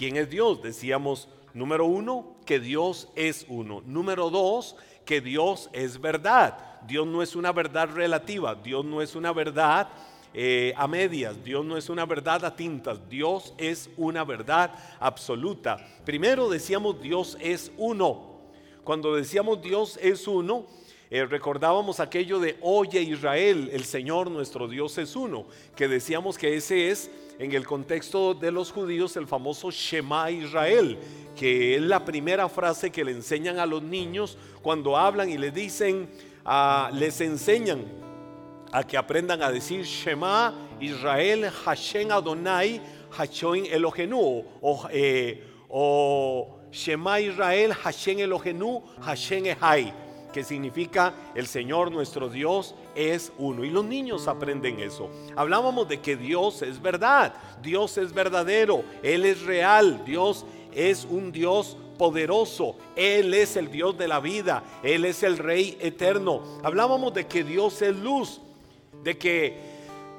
¿quién es Dios? Decíamos, número uno, que Dios es uno. Número dos, que Dios es verdad. Dios no es una verdad relativa, Dios no es una verdad eh, a medias, Dios no es una verdad a tintas, Dios es una verdad absoluta. Primero decíamos Dios es uno. Cuando decíamos Dios es uno, eh, recordábamos aquello de Oye Israel, el Señor nuestro Dios es uno, que decíamos que ese es en el contexto de los judíos el famoso Shema Israel, que es la primera frase que le enseñan a los niños cuando hablan y les dicen, ah, les enseñan a que aprendan a decir Shema Israel Hashem Adonai Hashem Elohenu o, eh, Shema Israel Hashem Elohenu Hashem Ehai que significa el Señor nuestro Dios es uno. Y los niños aprenden eso. Hablábamos de que Dios es verdad, Dios es verdadero, Él es real, Dios es un Dios poderoso, Él es el Dios de la vida, Él es el Rey eterno. Hablábamos de que Dios es luz, de que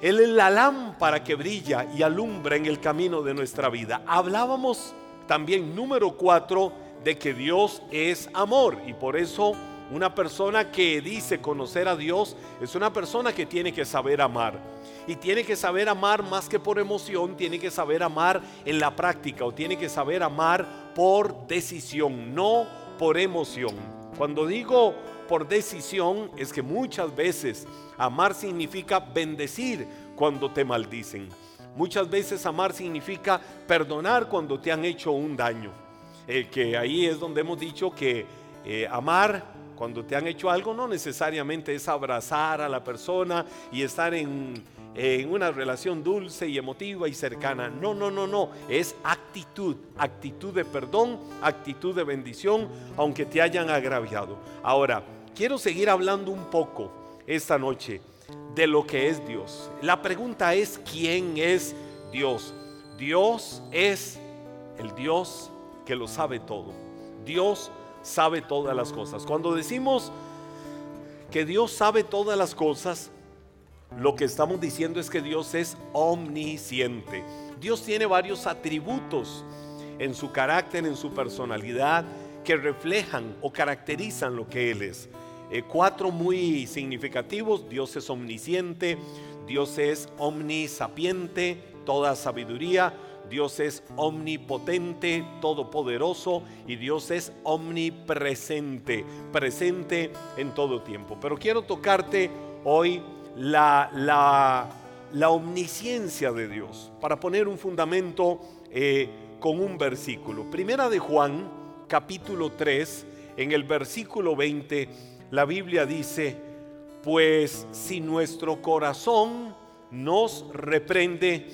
Él es la lámpara que brilla y alumbra en el camino de nuestra vida. Hablábamos también, número cuatro, de que Dios es amor y por eso una persona que dice conocer a Dios es una persona que tiene que saber amar. Y tiene que saber amar más que por emoción, tiene que saber amar en la práctica o tiene que saber amar por decisión, no por emoción. Cuando digo por decisión es que muchas veces amar significa bendecir cuando te maldicen. Muchas veces amar significa perdonar cuando te han hecho un daño. Eh, que ahí es donde hemos dicho que eh, amar cuando te han hecho algo no necesariamente es abrazar a la persona y estar en, una relación dulce y emotiva y cercana. No, no, no, no. Es actitud, actitud de perdón, actitud de bendición, aunque te hayan agraviado. Ahora, quiero seguir hablando un poco esta noche de lo que es Dios. La pregunta es, ¿quién es Dios? Dios es el Dios que lo sabe todo. Dios sabe todas las cosas. Cuando decimos que Dios sabe todas las cosas, lo que estamos diciendo es que Dios es omnisciente. Dios tiene varios atributos en su carácter, en su personalidad, que reflejan o caracterizan lo que Él es. Eh, cuatro muy significativos. Dios es omnisciente, Dios es omnisapiente, toda sabiduría, Dios es omnipotente, todopoderoso y Dios es omnipresente, presente en todo tiempo. Pero quiero tocarte hoy la, la, omnisciencia de Dios para poner un fundamento eh, con un versículo. Primera de Juan, capítulo 3, en el versículo 20, la Biblia dice, pues si nuestro corazón nos reprende,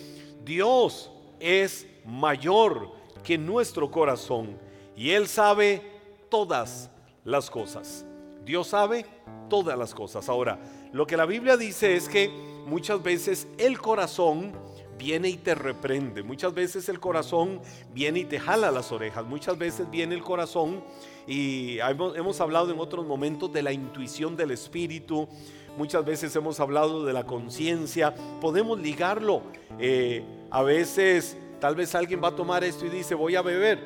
Dios es mayor que nuestro corazón y Él sabe todas las cosas. Dios sabe todas las cosas. Ahora, lo que la Biblia dice es que muchas veces el corazón viene y te reprende. Muchas veces el corazón viene y te jala las orejas. Muchas veces viene el corazón y hemos, hablado en otros momentos de la intuición del espíritu. Muchas veces hemos hablado de la conciencia. Podemos ligarlo. Eh, a veces tal vez alguien va a tomar esto y dice voy a beber.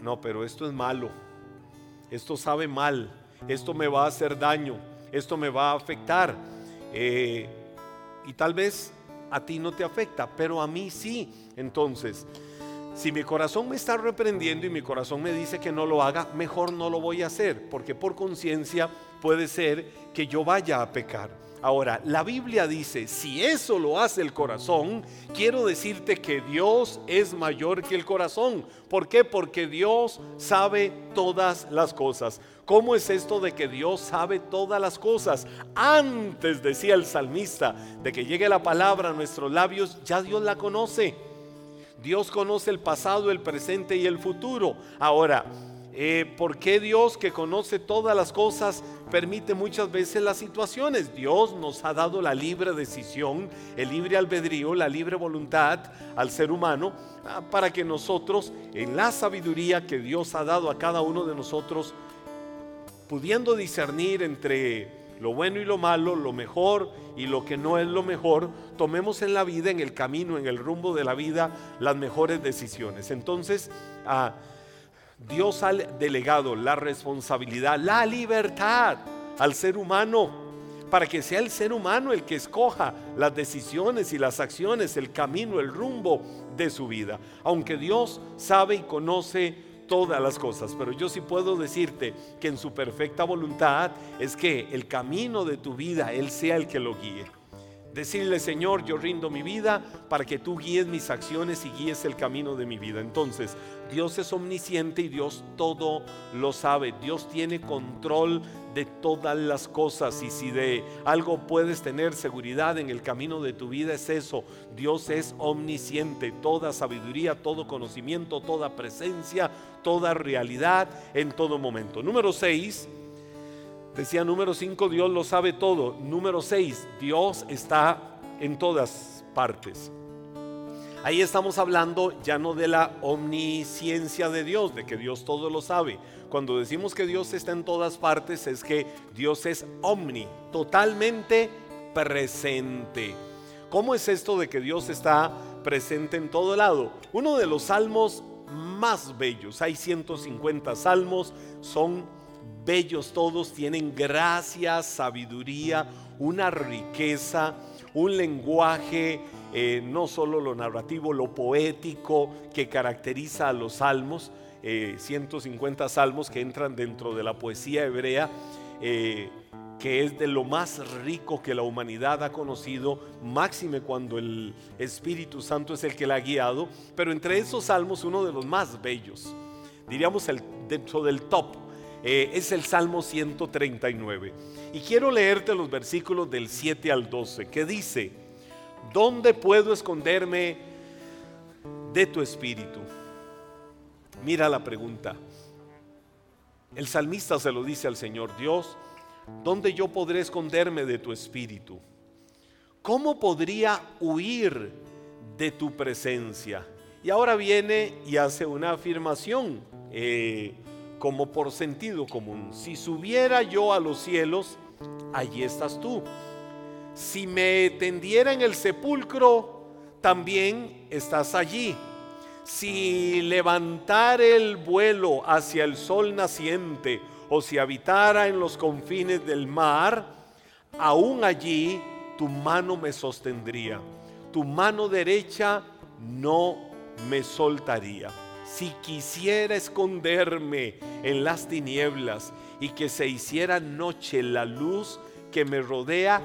No, pero esto es malo. Esto sabe mal. Esto me va a hacer daño. Esto me va a afectar. Eh, y tal vez a ti no te afecta, pero a mí sí. Entonces, si mi corazón me está reprendiendo y mi corazón me dice que no lo haga, mejor no lo voy a hacer, porque por conciencia puede ser que yo vaya a pecar. Ahora, la Biblia dice, si eso lo hace el corazón, quiero decirte que Dios es mayor que el corazón. ¿Por qué? Porque Dios sabe todas las cosas. ¿Cómo es esto de que Dios sabe todas las cosas? Antes, decía el salmista, de que llegue la palabra a nuestros labios, ya Dios la conoce. Dios conoce el pasado, el presente y el futuro. Ahora, eh, ¿por qué Dios que conoce todas las cosas permite muchas veces las situaciones? Dios nos ha dado la libre decisión, el libre albedrío, la libre voluntad al ser humano ah, para que nosotros, en la sabiduría que Dios ha dado a cada uno de nosotros, pudiendo discernir entre lo bueno y lo malo, lo mejor y lo que no es lo mejor, tomemos en la vida, en el camino, en el rumbo de la vida, las mejores decisiones. Entonces, ah, Dios ha delegado la responsabilidad, la libertad al ser humano para que sea el ser humano el que escoja las decisiones y las acciones, el camino, el rumbo de su vida. Aunque Dios sabe y conoce todas las cosas, pero yo sí puedo decirte que en su perfecta voluntad es que el camino de tu vida, Él sea el que lo guíe. Decirle, Señor, yo rindo mi vida para que tú guíes mis acciones y guíes el camino de mi vida. Entonces, Dios es omnisciente y Dios todo lo sabe. Dios tiene control de todas las cosas y si de algo puedes tener seguridad en el camino de tu vida es eso. Dios es omnisciente, toda sabiduría, todo conocimiento, toda presencia, toda realidad en todo momento. Número 6 Decía número 5, Dios lo sabe todo. Número 6, Dios está en todas partes. Ahí estamos hablando ya no de la omnisciencia de Dios, de que Dios todo lo sabe. Cuando decimos que Dios está en todas partes es que Dios es omni, totalmente presente. ¿Cómo es esto de que Dios está presente en todo lado? Uno de los salmos más bellos, hay 150 salmos, son bellos todos, tienen gracia, sabiduría, una riqueza, un lenguaje, eh, no solo lo narrativo, lo poético que caracteriza a los salmos, 150 eh, salmos que entran dentro de la poesía hebrea. Eh, que es de lo más rico que la humanidad ha conocido, máxime cuando el Espíritu Santo es el que la ha guiado, pero entre esos salmos uno de los más bellos, diríamos el, dentro del top, eh, es el Salmo 139. Y quiero leerte los versículos del 7 al 12, que dice, ¿dónde puedo esconderme de tu espíritu? Mira la pregunta. El salmista se lo dice al Señor Dios, ¿dónde yo podré esconderme de tu espíritu? ¿Cómo podría huir de tu presencia? Y ahora viene y hace una afirmación. Eh, como por sentido común. Si subiera yo a los cielos, allí estás tú. Si me tendiera en el sepulcro, también estás allí. Si levantara el vuelo hacia el sol naciente o si habitara en los confines del mar, aún allí tu mano me sostendría, tu mano derecha no me soltaría si quisiera esconderme en las tinieblas y que se hiciera noche la luz que me rodea,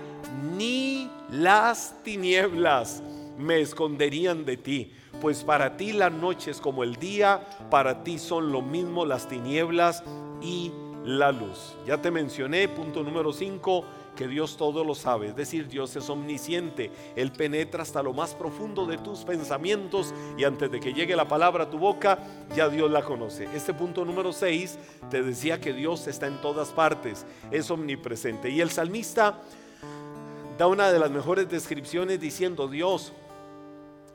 ni las tinieblas me esconderían de ti. Pues para ti la noche es como el día, para ti son lo mismo las tinieblas y la luz. Ya te mencioné, punto número 5, que Dios todo lo sabe, es decir, Dios es omnisciente, Él penetra hasta lo más profundo de tus pensamientos y antes de que llegue la palabra a tu boca, ya Dios la conoce. Este punto número 6 te decía que Dios está en todas partes, es omnipresente. Y el salmista da una de las mejores descripciones diciendo, Dios,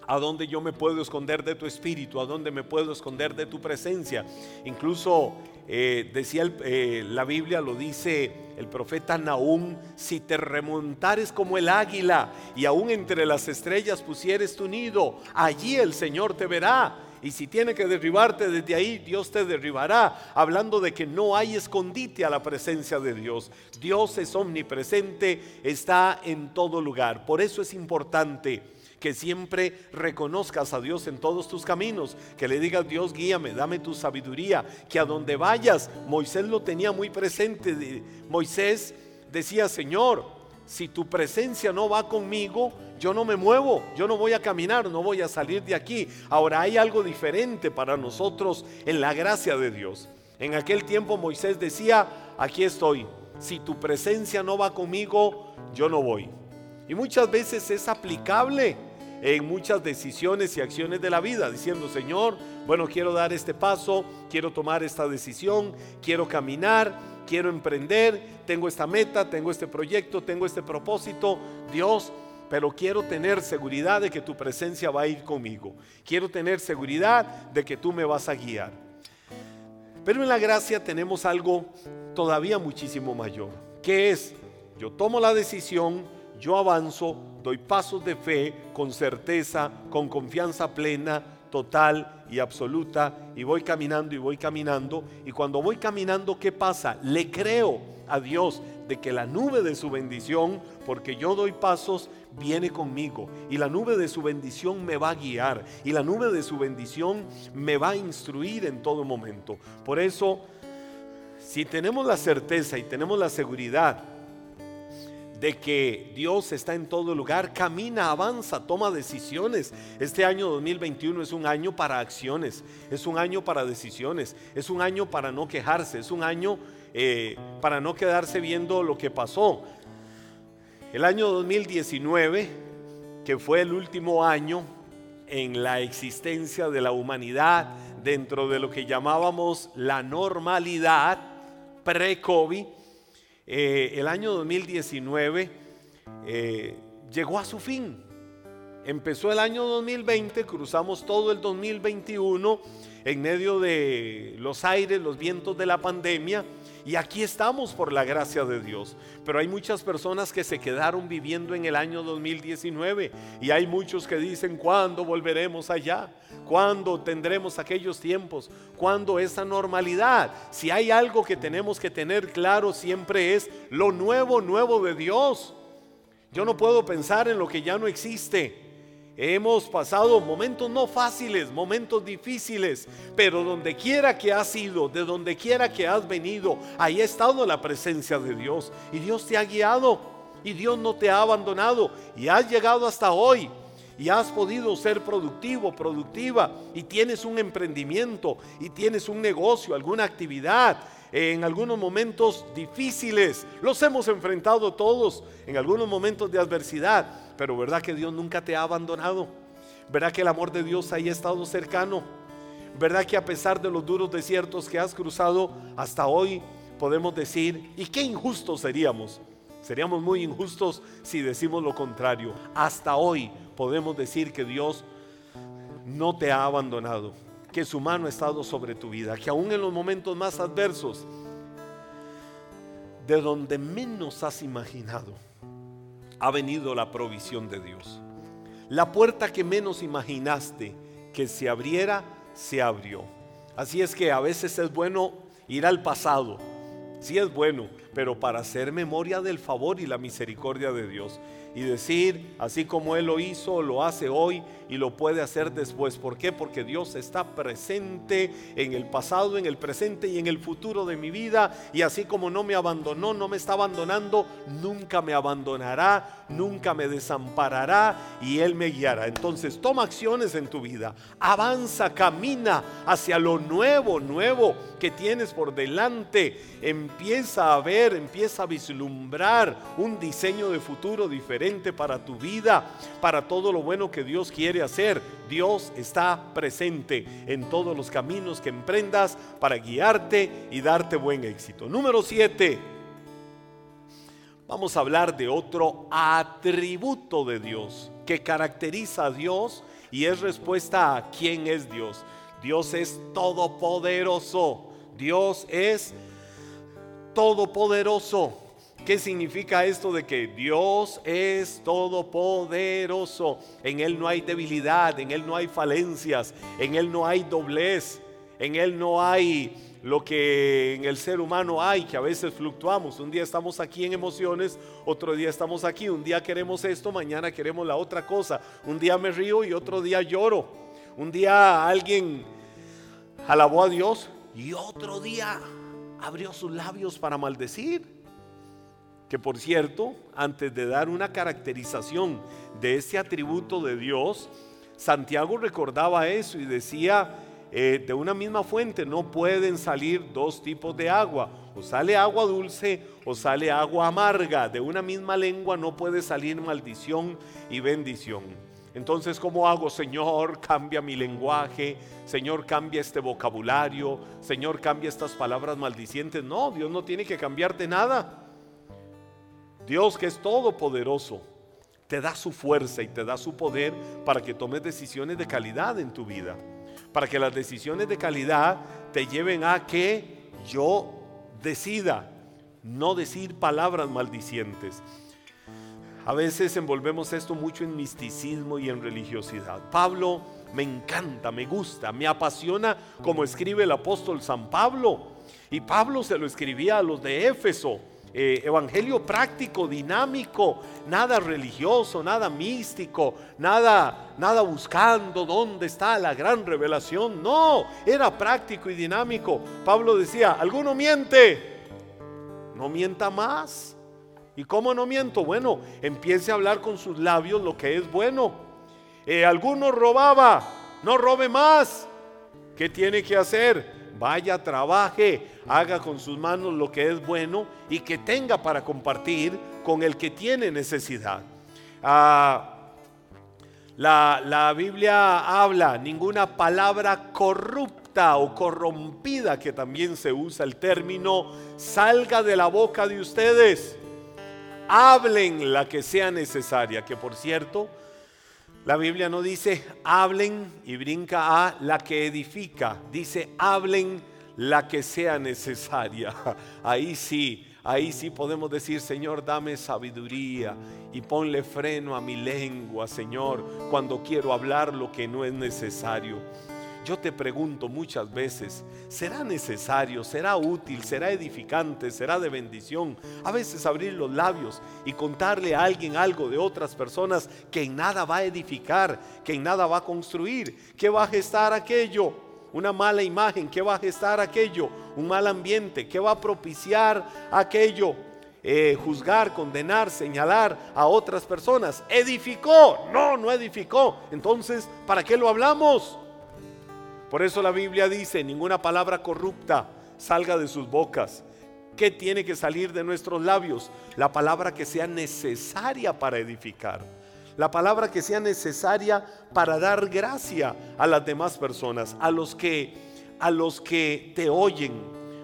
¿A dónde yo me puedo esconder de tu espíritu? ¿A dónde me puedo esconder de tu presencia? Incluso eh, decía eh, la Biblia, lo dice el profeta Nahum, si te remontares como el águila y aún entre las estrellas pusieres tu nido, allí el Señor te verá. Y si tiene que derribarte desde ahí, Dios te derribará. Hablando de que no hay escondite a la presencia de Dios. Dios es omnipresente, está en todo lugar. Por eso es importante que siempre reconozcas a Dios en todos tus caminos, que le digas, Dios, guíame, dame tu sabiduría, que a donde vayas, Moisés lo tenía muy presente. Moisés decía, Señor, si tu presencia no va conmigo, yo no me muevo, yo no voy a caminar, no voy a salir de aquí. Ahora hay algo diferente para nosotros en la gracia de Dios. En aquel tiempo Moisés decía, aquí estoy, si tu presencia no va conmigo, yo no voy. Y muchas veces es aplicable en muchas decisiones y acciones de la vida, diciendo, Señor, bueno, quiero dar este paso, quiero tomar esta decisión, quiero caminar, quiero emprender, tengo esta meta, tengo este proyecto, tengo este propósito, Dios, pero quiero tener seguridad de que tu presencia va a ir conmigo. Quiero tener seguridad de que tú me vas a guiar. Pero en la gracia tenemos algo todavía muchísimo mayor, que es yo tomo la decisión, yo avanzo, doy pasos de fe con certeza, con confianza plena, total y absoluta, y voy caminando y voy caminando, y cuando voy caminando, ¿qué pasa? Le creo a Dios de que la nube de su bendición, porque yo doy pasos, viene conmigo, y la nube de su bendición me va a guiar, y la nube de su bendición me va a instruir en todo momento. Por eso, si tenemos la certeza y tenemos la seguridad, de que Dios está en todo lugar, camina, avanza, toma decisiones. Este año 2021 es un año para acciones, es un año para decisiones, es un año para no quejarse, es un año eh, para no quedarse viendo lo que pasó. El año 2019, que fue el último año en la existencia de la humanidad dentro de lo que llamábamos la normalidad pre-COVID, eh, el año 2019 eh, llegó a su fin. Empezó el año 2020, cruzamos todo el 2021 en medio de los aires, los vientos de la pandemia y aquí estamos por la gracia de Dios. Pero hay muchas personas que se quedaron viviendo en el año 2019 y hay muchos que dicen, ¿cuándo volveremos allá? ¿Cuándo tendremos aquellos tiempos? ¿Cuándo esa normalidad? Si hay algo que tenemos que tener claro siempre es lo nuevo, nuevo de Dios. Yo no puedo pensar en lo que ya no existe. Hemos pasado momentos no fáciles, momentos difíciles, pero donde quiera que has ido, de donde quiera que has venido, ahí ha estado la presencia de Dios. Y Dios te ha guiado y Dios no te ha abandonado y has llegado hasta hoy y has podido ser productivo, productiva y tienes un emprendimiento y tienes un negocio, alguna actividad en algunos momentos difíciles. Los hemos enfrentado todos en algunos momentos de adversidad, pero ¿verdad que Dios nunca te ha abandonado? ¿Verdad que el amor de Dios ahí ha estado cercano? ¿Verdad que a pesar de los duros desiertos que has cruzado hasta hoy, podemos decir, ¿y qué injustos seríamos? Seríamos muy injustos si decimos lo contrario. Hasta hoy podemos decir que Dios no te ha abandonado que su mano ha estado sobre tu vida, que aún en los momentos más adversos, de donde menos has imaginado, ha venido la provisión de Dios. La puerta que menos imaginaste que se abriera, se abrió. Así es que a veces es bueno ir al pasado, sí es bueno, pero para hacer memoria del favor y la misericordia de Dios y decir, así como Él lo hizo, lo hace hoy y lo puede hacer después. ¿Por qué? Porque Dios está presente en el pasado, en el presente y en el futuro de mi vida. Y así como no me abandonó, no me está abandonando, nunca me abandonará, nunca me desamparará y Él me guiará. Entonces toma acciones en tu vida, avanza, camina hacia lo nuevo, nuevo que tienes por delante. Empieza a ver, empieza a vislumbrar un diseño de futuro diferente para tu vida, para todo lo bueno que Dios quiere hacer. Dios está presente en todos los caminos que emprendas para guiarte y darte buen éxito. Número 7. Vamos a hablar de otro atributo de Dios que caracteriza a Dios y es respuesta a quién es Dios. Dios es todopoderoso. Dios es todopoderoso. ¿Qué significa esto de que Dios es todopoderoso? En Él no hay debilidad, en Él no hay falencias, en Él no hay doblez, en Él no hay lo que en el ser humano hay, que a veces fluctuamos. Un día estamos aquí en emociones, otro día estamos aquí, un día queremos esto, mañana queremos la otra cosa. Un día me río y otro día lloro. Un día alguien alabó a Dios y otro día abrió sus labios para maldecir. Que por cierto, antes de dar una caracterización de ese atributo de Dios, Santiago recordaba eso y decía, eh, de una misma fuente no pueden salir dos tipos de agua, o sale agua dulce o sale agua amarga, de una misma lengua no puede salir maldición y bendición. Entonces, ¿cómo hago, Señor? Cambia mi lenguaje, Señor, cambia este vocabulario, Señor, cambia estas palabras maldicientes. No, Dios no tiene que cambiarte nada. Dios que es todopoderoso, te da su fuerza y te da su poder para que tomes decisiones de calidad en tu vida. Para que las decisiones de calidad te lleven a que yo decida no decir palabras maldicientes. A veces envolvemos esto mucho en misticismo y en religiosidad. Pablo me encanta, me gusta, me apasiona como escribe el apóstol San Pablo. Y Pablo se lo escribía a los de Éfeso. Eh, evangelio práctico, dinámico, nada religioso, nada místico, nada, nada buscando dónde está la gran revelación. No, era práctico y dinámico. Pablo decía, ¿alguno miente? No mienta más. ¿Y cómo no miento? Bueno, empiece a hablar con sus labios lo que es bueno. Eh, alguno robaba, no robe más. ¿Qué tiene que hacer? Vaya, trabaje, haga con sus manos lo que es bueno y que tenga para compartir con el que tiene necesidad. Ah, la, la Biblia habla ninguna palabra corrupta o corrompida, que también se usa el término, salga de la boca de ustedes. Hablen la que sea necesaria, que por cierto, la Biblia no dice hablen y brinca a la que edifica, dice hablen la que sea necesaria. Ahí sí, ahí sí podemos decir, Señor, dame sabiduría y ponle freno a mi lengua, Señor, cuando quiero hablar lo que no es necesario. Yo te pregunto muchas veces, ¿será necesario, será útil, será edificante, será de bendición? A veces abrir los labios y contarle a alguien algo de otras personas que en nada va a edificar, que en nada va a construir, que va a gestar aquello, una mala imagen, que va a gestar aquello, un mal ambiente, que va a propiciar aquello. Eh, juzgar, condenar, señalar a otras personas. ¿Edificó? No, no edificó. Entonces, ¿para qué lo hablamos? Por eso la Biblia dice, ninguna palabra corrupta salga de sus bocas. ¿Qué tiene que salir de nuestros labios? La palabra que sea necesaria para edificar. La palabra que sea necesaria para dar gracia a las demás personas, a los que a los que te oyen.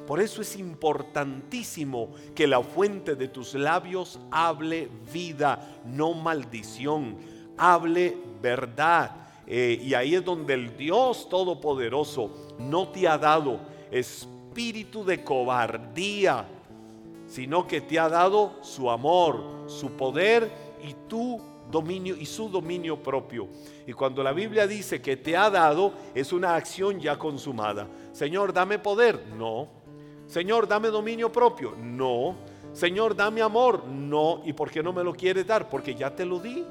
Por eso es importantísimo que la fuente de tus labios hable vida, no maldición. Hable verdad eh, y ahí es donde el Dios Todopoderoso no te ha dado espíritu de cobardía, sino que te ha dado su amor, su poder y tu dominio y su dominio propio. Y cuando la Biblia dice que te ha dado, es una acción ya consumada. Señor, dame poder. No. Señor, dame dominio propio. No. Señor, dame amor. No. ¿Y por qué no me lo quieres dar? Porque ya te lo di.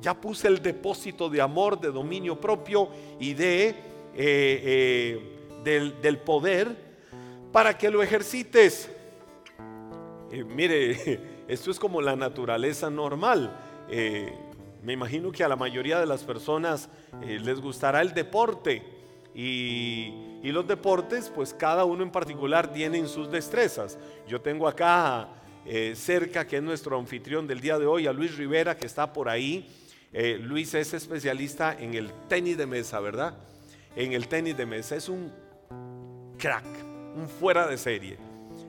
Ya puse el depósito de amor, de dominio propio y de, eh, eh, del, poder para que lo ejercites. Eh, mire, esto es como la naturaleza normal. me imagino que a la mayoría de las personas les gustará el deporte y, los deportes, pues cada uno en particular tienen sus destrezas. Yo tengo acá cerca, que es nuestro anfitrión del día de hoy, a Luis Rivera, que está por ahí. Eh, Luis es especialista en el tenis de mesa, ¿verdad? En el tenis de mesa. Es un crack, un fuera de serie.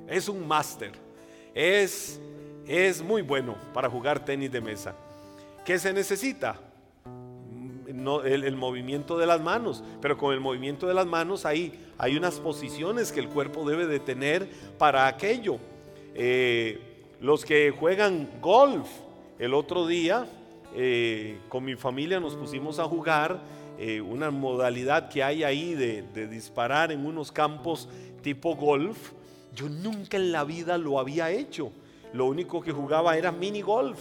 Es un máster. Es, es muy bueno para jugar tenis de mesa. ¿Qué se necesita? No, el, movimiento de las manos, pero con el movimiento de las manos hay, hay unas posiciones que el cuerpo debe de tener para aquello. Eh, los que juegan golf, el otro día eh, con mi familia nos pusimos a jugar eh, una modalidad que hay ahí de, disparar en unos campos tipo golf. Yo nunca en la vida lo había hecho. Lo único que jugaba era mini golf.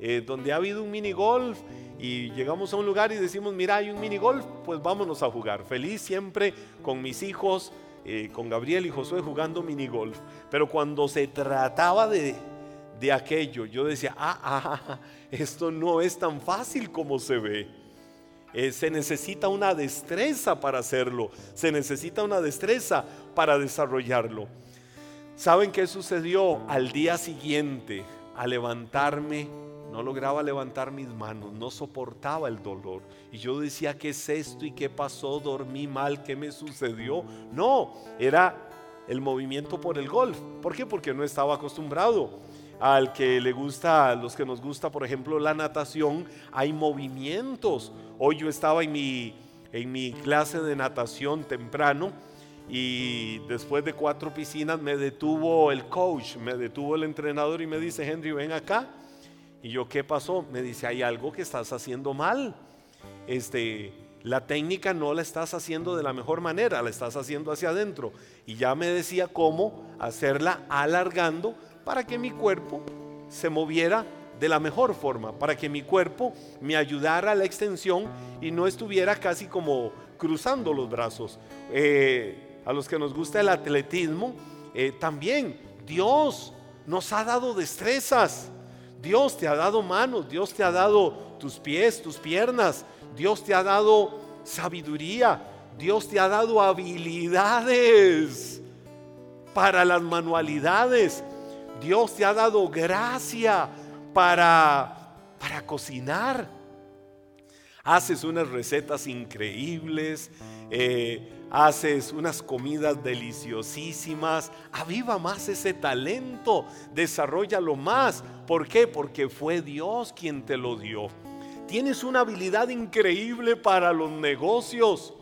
Eh, donde ha habido un mini golf y llegamos a un lugar y decimos, mira, hay un mini golf, pues vámonos a jugar. Feliz siempre con mis hijos, con Gabriel y Josué jugando mini golf. Pero cuando se trataba de, de aquello, yo decía, ah, ah, ah, esto no es tan fácil como se ve. Eh, se necesita una destreza para hacerlo, se necesita una destreza para desarrollarlo. ¿Saben qué sucedió al día siguiente? A levantarme, no lograba levantar mis manos, no soportaba el dolor. Y yo decía, ¿qué es esto y qué pasó? ¿Dormí mal? ¿Qué me sucedió? No, era el movimiento por el golf. ¿Por qué? Porque no estaba acostumbrado al que le gusta, a los que nos gusta, por ejemplo, la natación, hay movimientos. Hoy yo estaba en mi, en mi clase de natación temprano y después de cuatro piscinas me detuvo el coach, me detuvo el entrenador y me dice, Henry, ven acá. Y yo, ¿qué pasó? Me dice, hay algo que estás haciendo mal. Este, la técnica no la estás haciendo de la mejor manera, la estás haciendo hacia adentro. Y ya me decía cómo hacerla alargando para que mi cuerpo se moviera de la mejor forma, para que mi cuerpo me ayudara a la extensión y no estuviera casi como cruzando los brazos. Eh, a los que nos gusta el atletismo, eh, también Dios nos ha dado destrezas. Dios te ha dado manos, Dios te ha dado tus pies, tus piernas, Dios te ha dado sabiduría, Dios te ha dado habilidades para las manualidades, Dios te ha dado gracia para, para cocinar. Haces unas recetas increíbles, eh, haces unas comidas deliciosísimas, aviva más ese talento, desarrollalo más. ¿Por qué? Porque fue Dios quien te lo dio. Tienes una habilidad increíble para los negocios.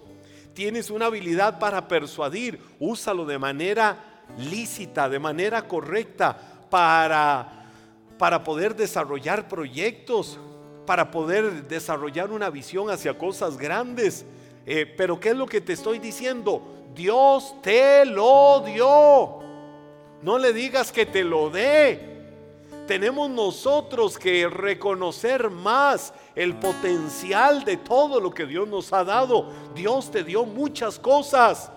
Tienes una habilidad para persuadir. Úsalo de manera lícita, de manera correcta, para, para poder desarrollar proyectos, para poder desarrollar una visión hacia cosas grandes. Eh, pero ¿qué es lo que te estoy diciendo? Dios te lo dio. No le digas que te lo dé. Tenemos nosotros que reconocer más el potencial de todo lo que Dios nos ha dado. Dios te dio muchas cosas.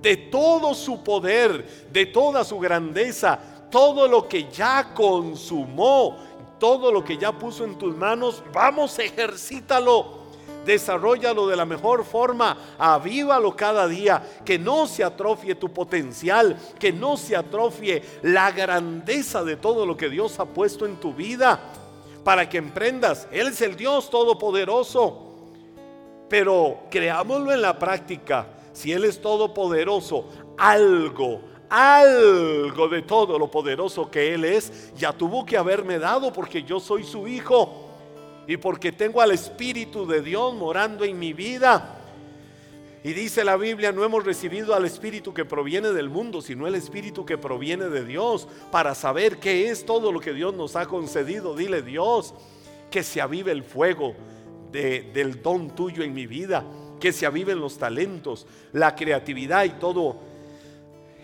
De todo su poder, de toda su grandeza, todo lo que ya consumó, todo lo que ya puso en tus manos, vamos, ejercítalo desarrollalo de la mejor forma, avívalo cada día, que no se atrofie tu potencial, que no se atrofie la grandeza de todo lo que Dios ha puesto en tu vida, para que emprendas. Él es el Dios todopoderoso, pero creámoslo en la práctica. Si Él es todopoderoso, algo, algo de todo lo poderoso que Él es, ya tuvo que haberme dado porque yo soy su hijo y porque tengo al Espíritu de Dios morando en mi vida. Y dice la Biblia, no hemos recibido al Espíritu que proviene del mundo, sino el Espíritu que proviene de Dios, para saber qué es todo lo que Dios nos ha concedido. Dile Dios, que se avive el fuego del don tuyo en mi vida, que se aviven los talentos, la creatividad y todo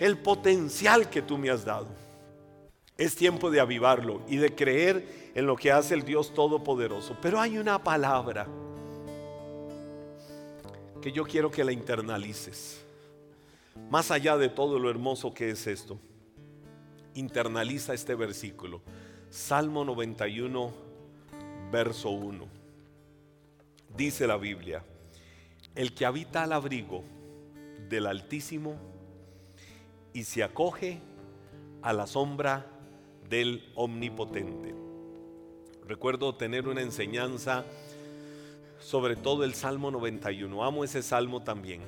el potencial que tú me has dado. Es tiempo de avivarlo y de creer en lo que hace el Dios Todopoderoso. Pero hay una palabra que yo quiero que la internalices. Más allá de todo lo hermoso que es esto, internaliza este versículo. Salmo 91, verso 1. Dice la Biblia, el que habita al abrigo del Altísimo y se acoge a la sombra del Omnipotente. Recuerdo tener una enseñanza sobre todo el Salmo 91. Amo ese salmo también.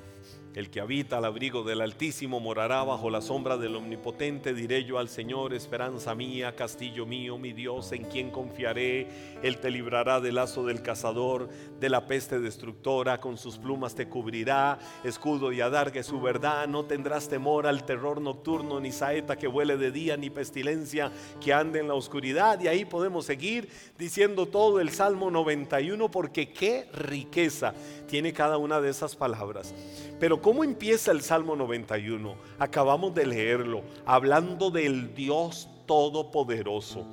El que habita al abrigo del Altísimo morará bajo la sombra del Omnipotente. Diré yo al Señor, esperanza mía, castillo mío, mi Dios, en quien confiaré. Él te librará del lazo del cazador, de la peste destructora, con sus plumas te cubrirá, escudo y adargue su verdad. No tendrás temor al terror nocturno, ni saeta que vuele de día, ni pestilencia que ande en la oscuridad. Y ahí podemos seguir diciendo todo el Salmo 91, porque qué riqueza tiene cada una de esas palabras. Pero ¿cómo empieza el Salmo 91? Acabamos de leerlo, hablando del Dios Todopoderoso.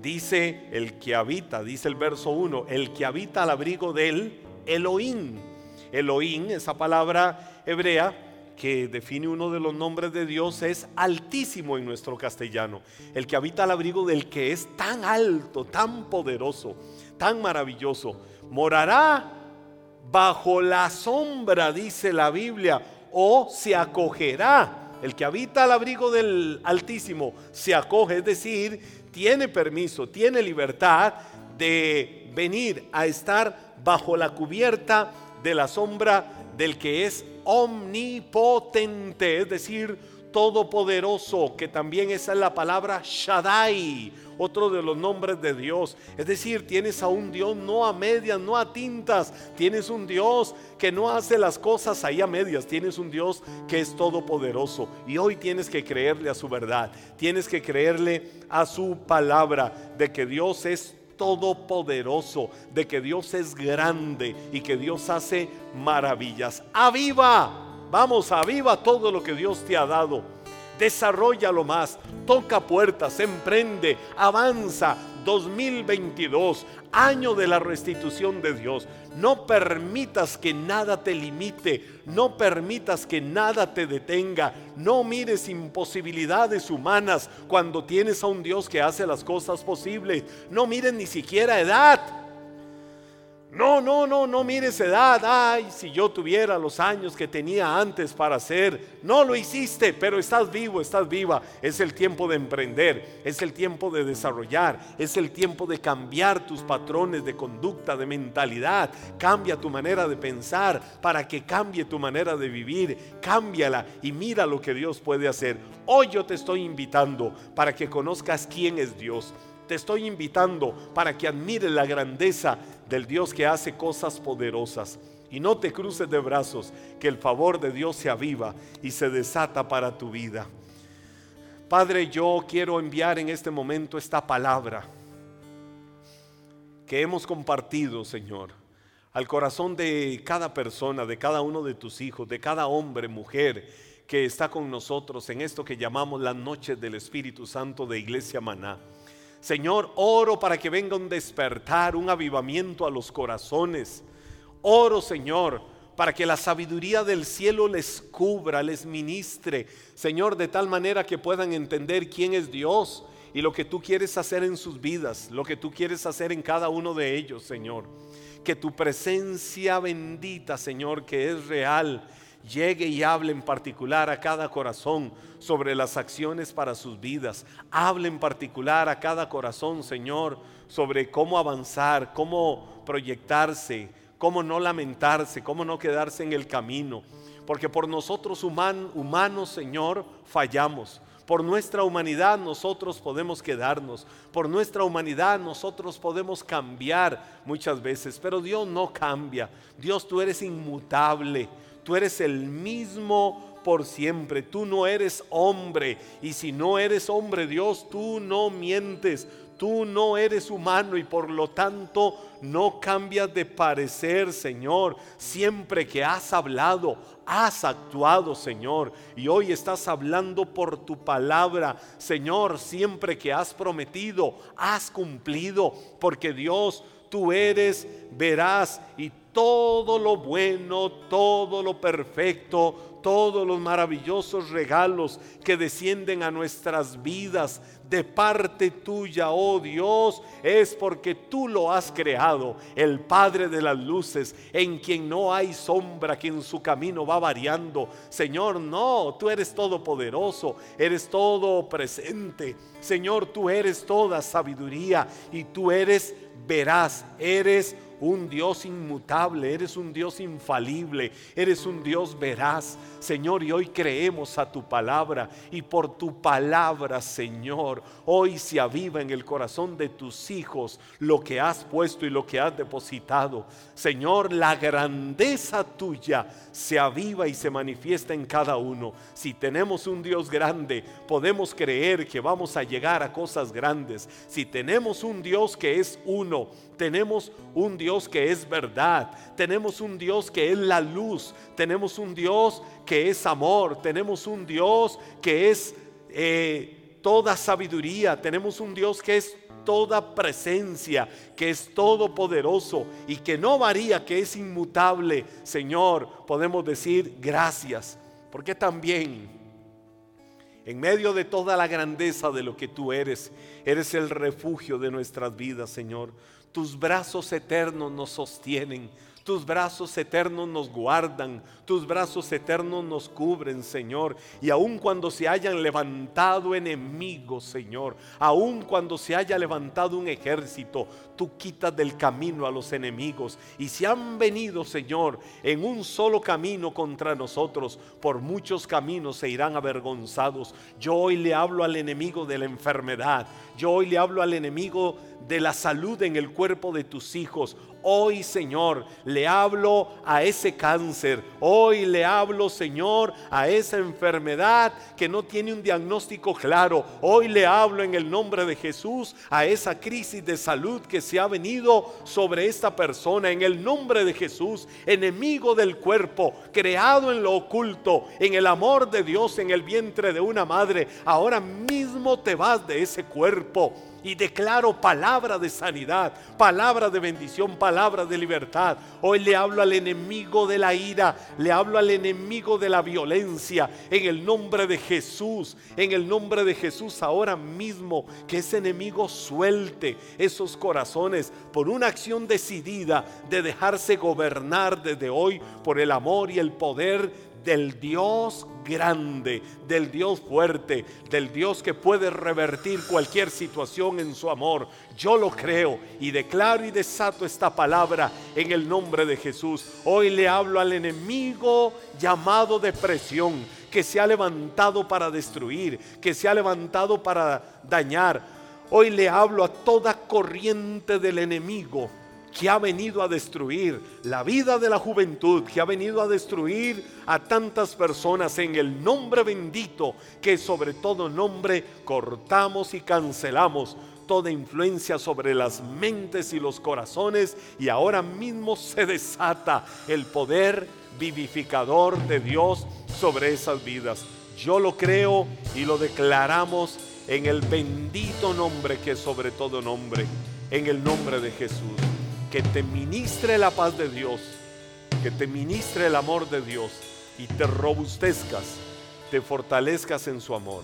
Dice el que habita, dice el verso 1, el que habita al abrigo del Elohim. Elohim, esa palabra hebrea que define uno de los nombres de Dios, es altísimo en nuestro castellano. El que habita al abrigo del que es tan alto, tan poderoso, tan maravilloso. Morará bajo la sombra, dice la Biblia, o se acogerá. El que habita al abrigo del Altísimo se acoge, es decir, tiene permiso, tiene libertad de venir a estar bajo la cubierta de la sombra del que es omnipotente, es decir, todopoderoso, que también esa es la palabra Shaddai, otro de los nombres de Dios. Es decir, tienes a un Dios no a medias, no a tintas, tienes un Dios que no hace las cosas ahí a medias, tienes un Dios que es todopoderoso y hoy tienes que creerle a su verdad, tienes que creerle a su palabra de que Dios es todopoderoso, de que Dios es grande y que Dios hace maravillas. ¡Aviva! Vamos, aviva todo lo que Dios te ha dado. Desarrollalo más, toca puertas, emprende, avanza. 2022, año de la restitución de Dios. No permitas que nada te limite, no permitas que nada te detenga, no mires imposibilidades humanas cuando tienes a un Dios que hace las cosas posibles. No mires ni siquiera edad. No, no, no, no mires edad. Ay, si yo tuviera los años que tenía antes para hacer. No lo hiciste, pero estás vivo, estás viva. Es el tiempo de emprender, es el tiempo de desarrollar, es el tiempo de cambiar tus patrones de conducta, de mentalidad. Cambia tu manera de pensar para que cambie tu manera de vivir. Cámbiala y mira lo que Dios puede hacer. Hoy yo te estoy invitando para que conozcas quién es Dios. Te estoy invitando para que admires la grandeza del Dios que hace cosas poderosas. Y no te cruces de brazos, que el favor de Dios se aviva y se desata para tu vida. Padre, yo quiero enviar en este momento esta palabra que hemos compartido, Señor, al corazón de cada persona, de cada uno de tus hijos, de cada hombre, mujer que está con nosotros en esto que llamamos las noches del Espíritu Santo de Iglesia Maná. Señor, oro para que venga un despertar, un avivamiento a los corazones. Oro, Señor, para que la sabiduría del cielo les cubra, les ministre, Señor, de tal manera que puedan entender quién es Dios y lo que tú quieres hacer en sus vidas, lo que tú quieres hacer en cada uno de ellos, Señor. Que tu presencia bendita, Señor, que es real, llegue y hable en particular a cada corazón sobre las acciones para sus vidas. Hable en particular a cada corazón, Señor, sobre cómo avanzar, cómo proyectarse, cómo no lamentarse, cómo no quedarse en el camino. Porque por nosotros humanos, Señor, fallamos. Por nuestra humanidad nosotros podemos quedarnos. Por nuestra humanidad nosotros podemos cambiar muchas veces. Pero Dios no cambia. Dios tú eres inmutable. Tú eres el mismo por siempre. Tú no eres hombre. Y si no eres hombre, Dios, tú no mientes. Tú no eres humano y por lo tanto no cambias de parecer, Señor. Siempre que has hablado, has actuado, Señor. Y hoy estás hablando por tu palabra, Señor. Siempre que has prometido, has cumplido. Porque Dios, tú eres veraz y todo lo bueno, todo lo perfecto, todos los maravillosos regalos que descienden a nuestras vidas de parte tuya, oh Dios, es porque tú lo has creado, el Padre de las luces, en quien no hay sombra, que en su camino va variando. Señor, no, tú eres todopoderoso, eres todo presente. Señor, tú eres toda sabiduría y tú eres veraz, eres un Dios inmutable, eres un Dios infalible, eres un Dios veraz, Señor, y hoy creemos a tu palabra y por tu palabra, Señor, hoy se aviva en el corazón de tus hijos lo que has puesto y lo que has depositado. Señor, la grandeza tuya se aviva y se manifiesta en cada uno. Si tenemos un Dios grande, podemos creer que vamos a llegar a cosas grandes. Si tenemos un Dios que es uno, tenemos un Dios que es verdad, tenemos un Dios que es la luz, tenemos un Dios que es amor, tenemos un Dios que es eh, toda sabiduría, tenemos un Dios que es toda presencia, que es todopoderoso y que no varía, que es inmutable. Señor, podemos decir gracias, porque también en medio de toda la grandeza de lo que tú eres, eres el refugio de nuestras vidas, Señor. Tus brazos eternos nos sostienen tus brazos eternos nos guardan, tus brazos eternos nos cubren, Señor. Y aun cuando se hayan levantado enemigos, Señor, aun cuando se haya levantado un ejército, tú quitas del camino a los enemigos. Y si han venido, Señor, en un solo camino contra nosotros, por muchos caminos se irán avergonzados. Yo hoy le hablo al enemigo de la enfermedad. Yo hoy le hablo al enemigo de la salud en el cuerpo de tus hijos. Hoy, Señor, le hablo a ese cáncer. Hoy le hablo, Señor, a esa enfermedad que no tiene un diagnóstico claro. Hoy le hablo en el nombre de Jesús a esa crisis de salud que se ha venido sobre esta persona. En el nombre de Jesús, enemigo del cuerpo, creado en lo oculto, en el amor de Dios, en el vientre de una madre. Ahora mismo te vas de ese cuerpo y declaro palabra de sanidad, palabra de bendición, palabra de libertad. Hoy le hablo al enemigo de la ira, le hablo al enemigo de la violencia, en el nombre de Jesús, en el nombre de Jesús ahora mismo, que ese enemigo suelte esos corazones por una acción decidida de dejarse gobernar desde hoy por el amor y el poder del Dios grande, del Dios fuerte, del Dios que puede revertir cualquier situación en su amor. Yo lo creo y declaro y desato esta palabra en el nombre de Jesús. Hoy le hablo al enemigo llamado depresión, que se ha levantado para destruir, que se ha levantado para dañar. Hoy le hablo a toda corriente del enemigo que ha venido a destruir la vida de la juventud, que ha venido a destruir a tantas personas en el nombre bendito, que sobre todo nombre cortamos y cancelamos toda influencia sobre las mentes y los corazones y ahora mismo se desata el poder vivificador de Dios sobre esas vidas. Yo lo creo y lo declaramos en el bendito nombre que sobre todo nombre, en el nombre de Jesús que te ministre la paz de Dios, que te ministre el amor de Dios y te robustezcas, te fortalezcas en su amor.